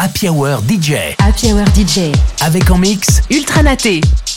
Happy Hour DJ. Happy Hour DJ. Avec en mix Ultranaté. we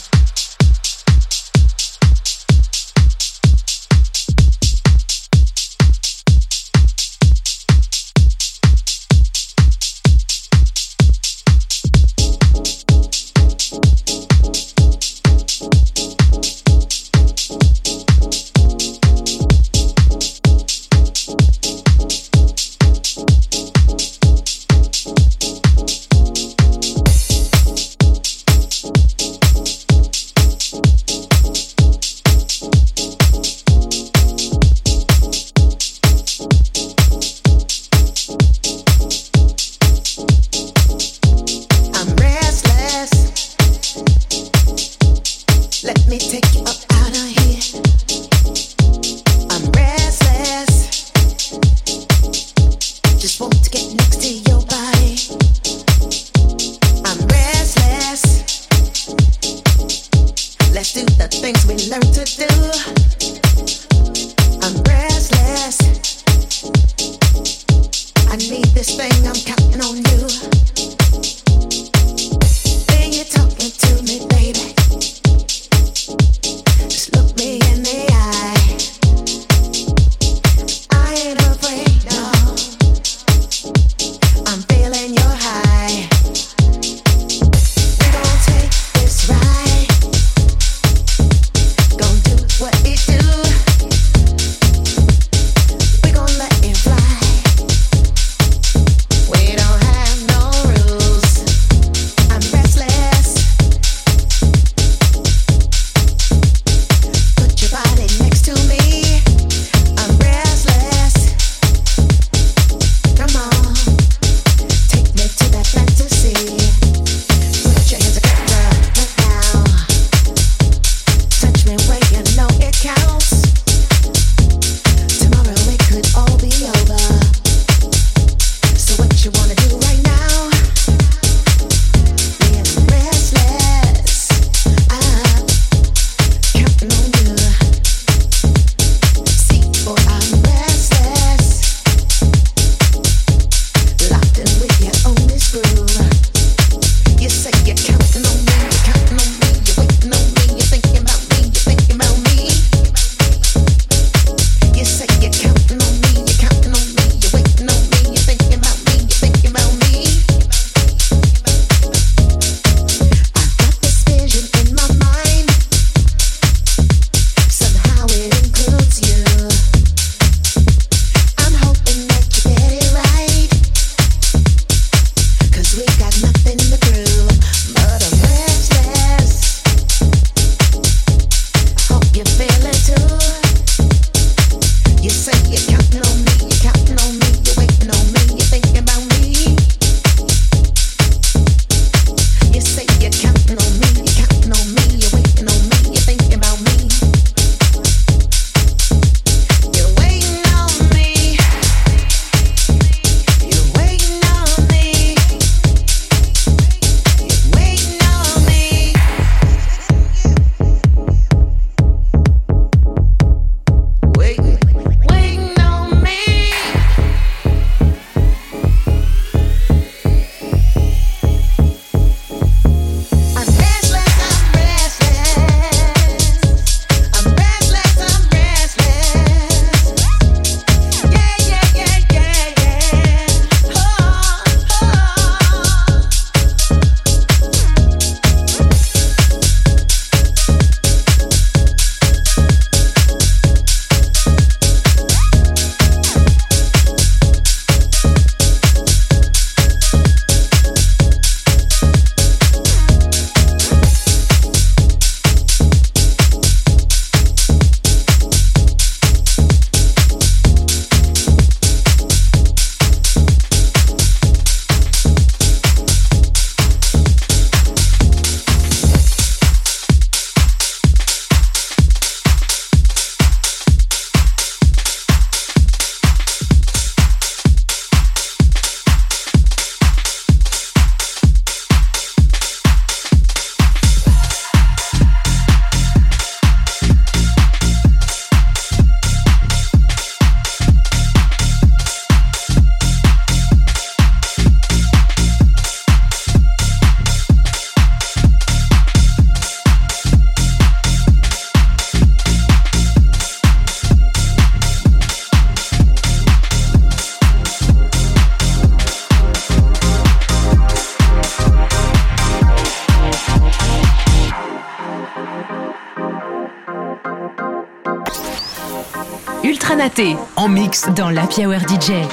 dans Hour DJ.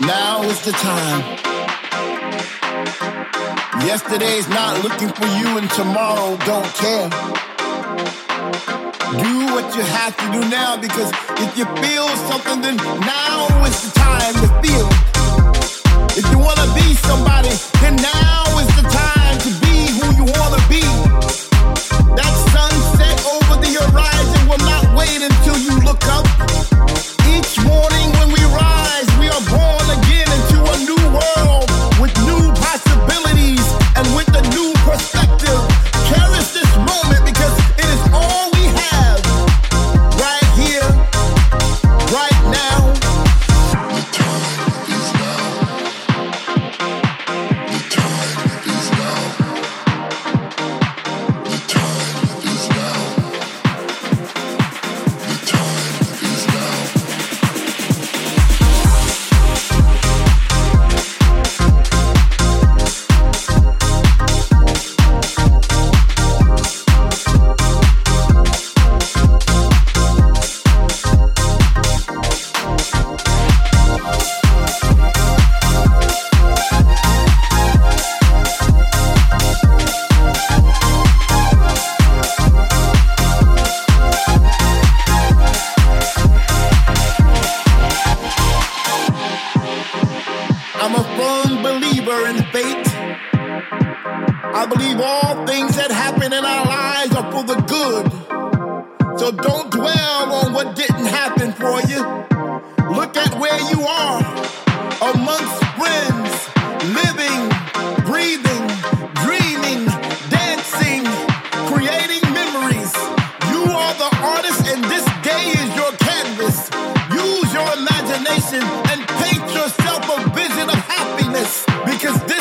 Now is the time. Yesterday's not looking for you and tomorrow don't care. Do what you have to do now because if you feel something, then now is the time to feel. If you wanna be somebody, then now is the time to be who you wanna be. cause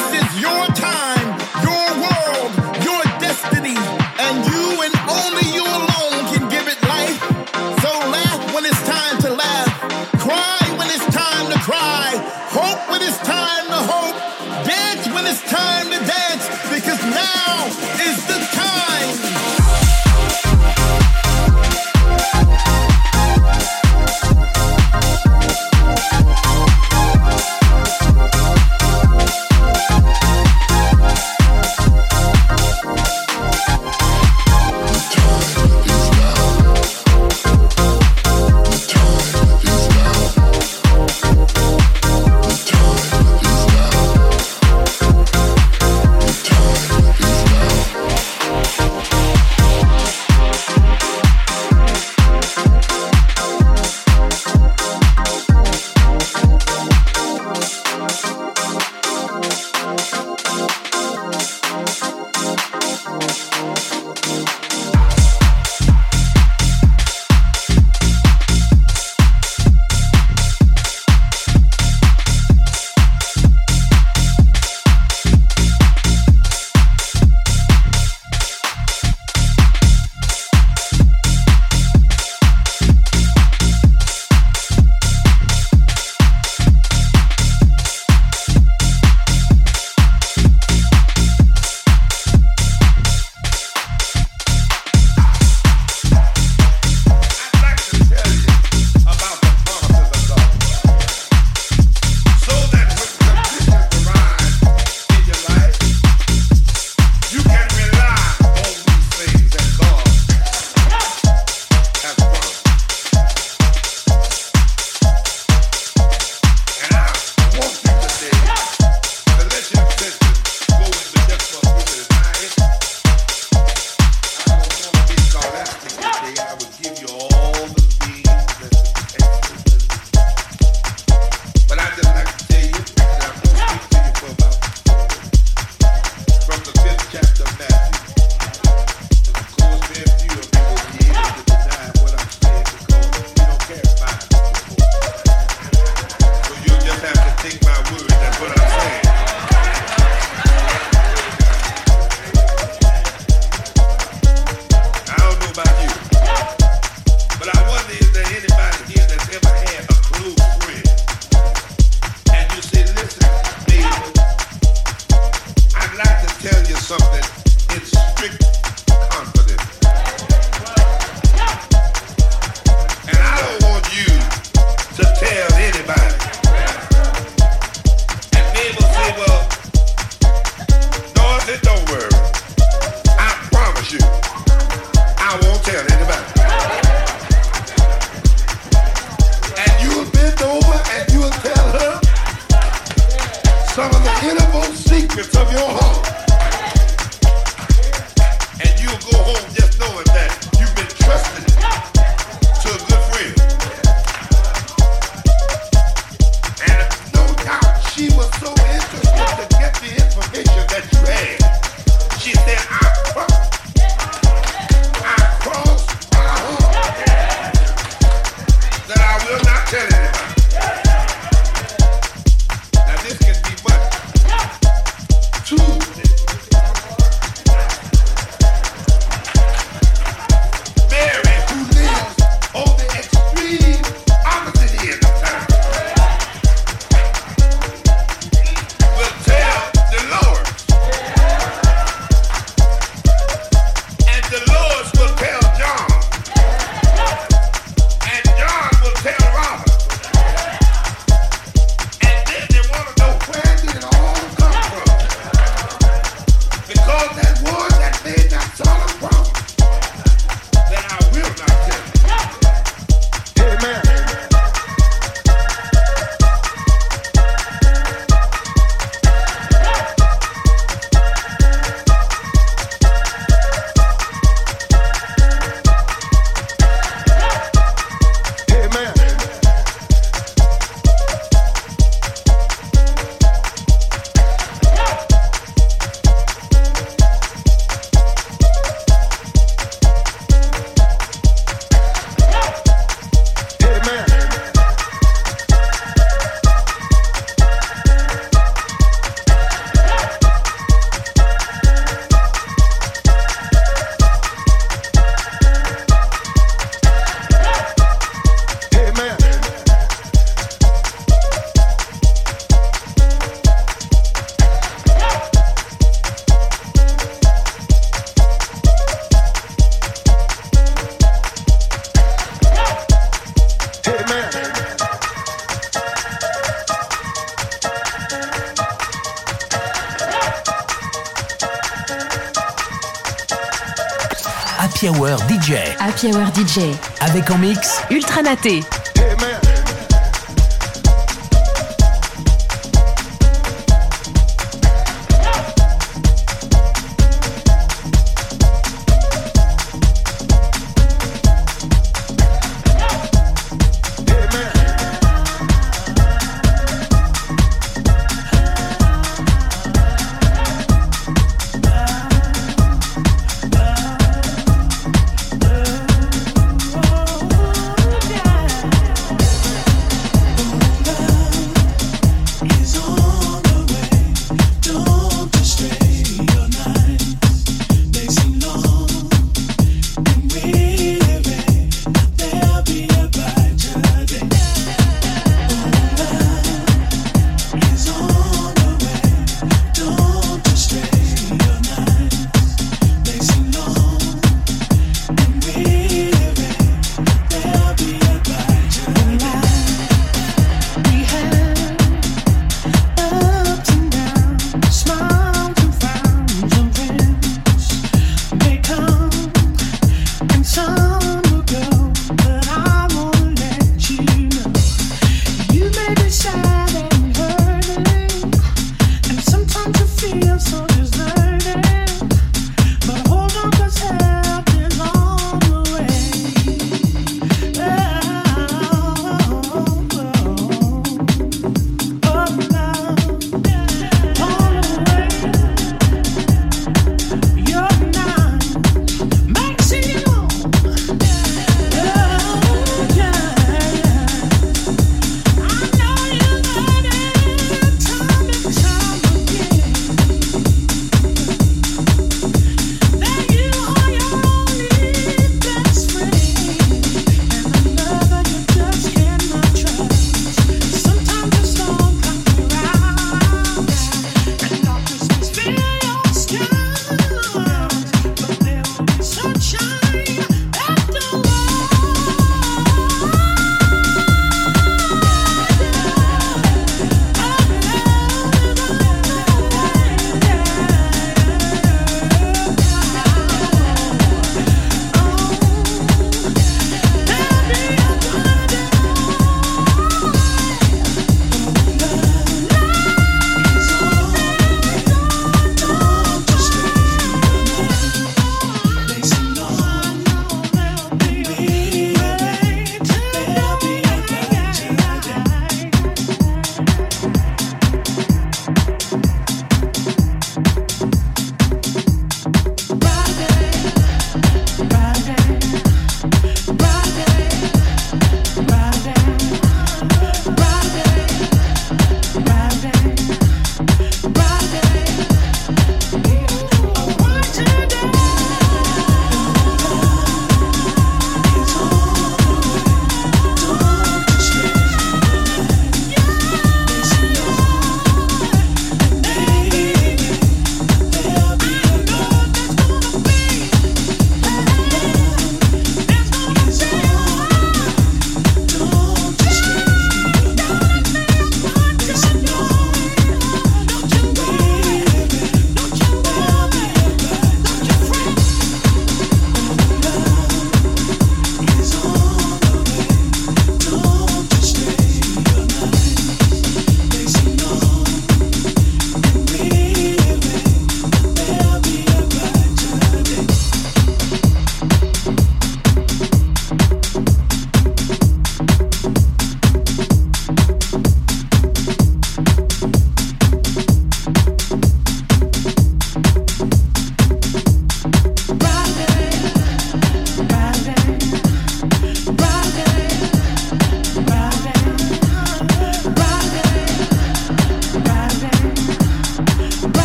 Happy Hour DJ. Avec en mix Ultra Naté.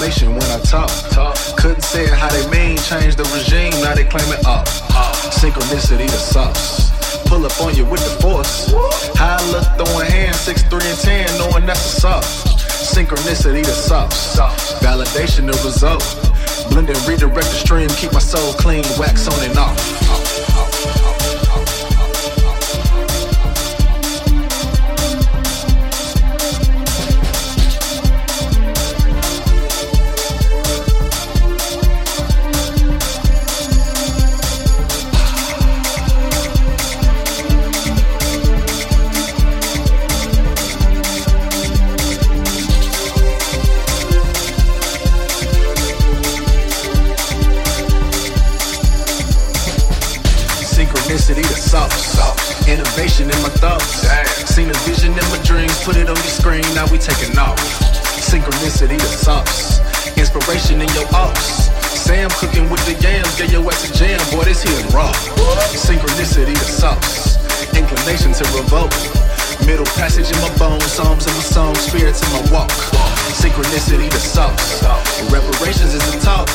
when I talk. talk. Couldn't say it how they mean, change the regime, now they claim it up. up. Synchronicity the sauce. Pull up on you with the force. High look, throwing hands, 6, 3, and 10, knowing that's a sauce. Synchronicity the sauce. Validation the result. Blend and redirect the stream, keep my soul clean, wax on and off. put it on your screen, now we taking off. Synchronicity of sauce. Inspiration in your arts. Sam cooking with the yams, get your ass a jam, boy, this here raw. Synchronicity of sauce. Inclination to revolt. Middle passage in my bones, psalms in my song, spirits in my walk. Synchronicity the. Reparations is the talk.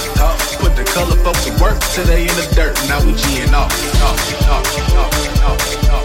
Put the color folks to work today in the dirt. Now we G and off. off, off, off, off, off.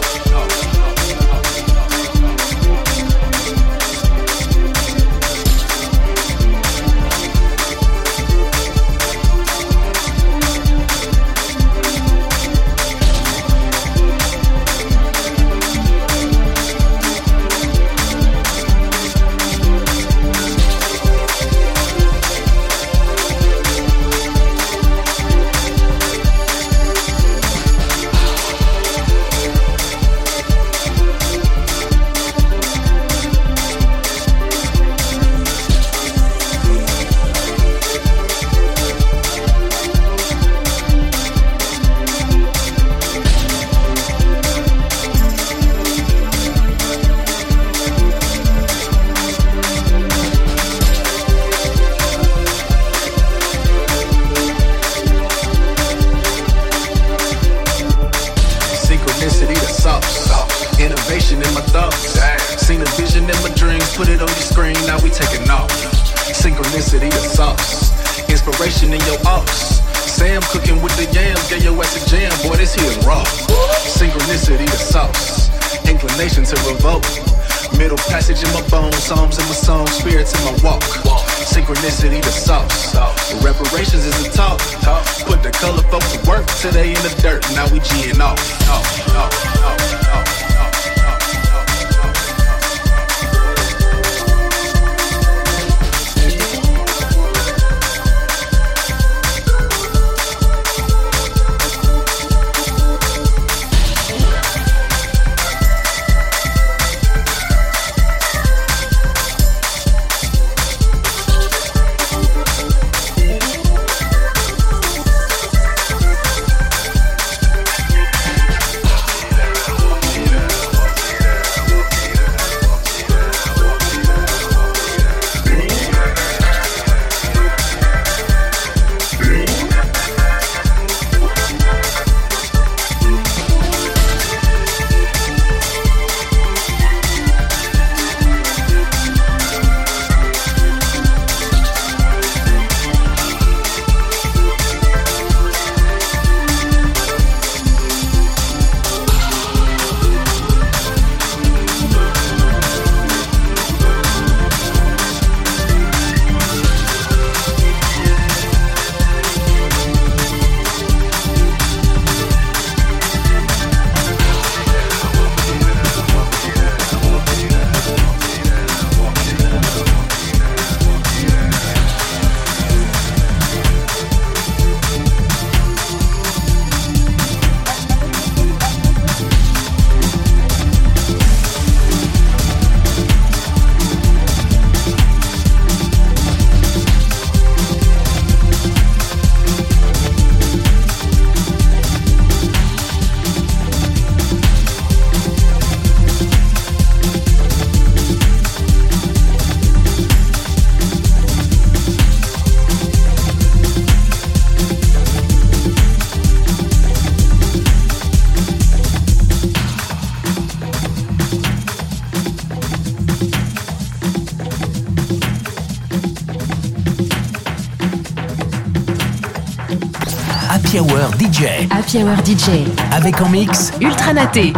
DJ. Happy Hour DJ. Avec en mix Ultra Naté.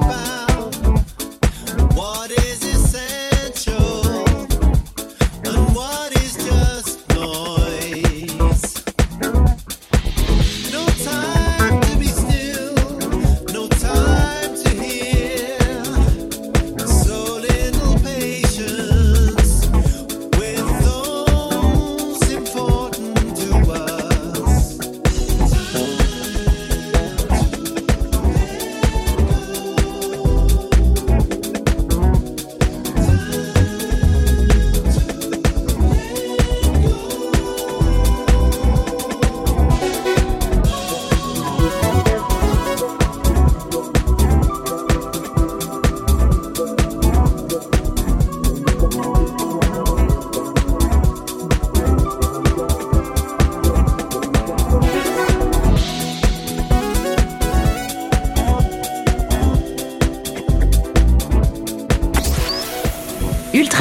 goodbye.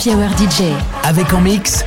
Happy Hour DJ. Avec en mix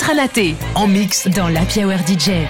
Ultranaté. Pranaté en mix dans la Hour DJ.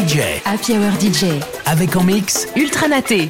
DJ. Happy Hour DJ. Avec en mix Ultranaté.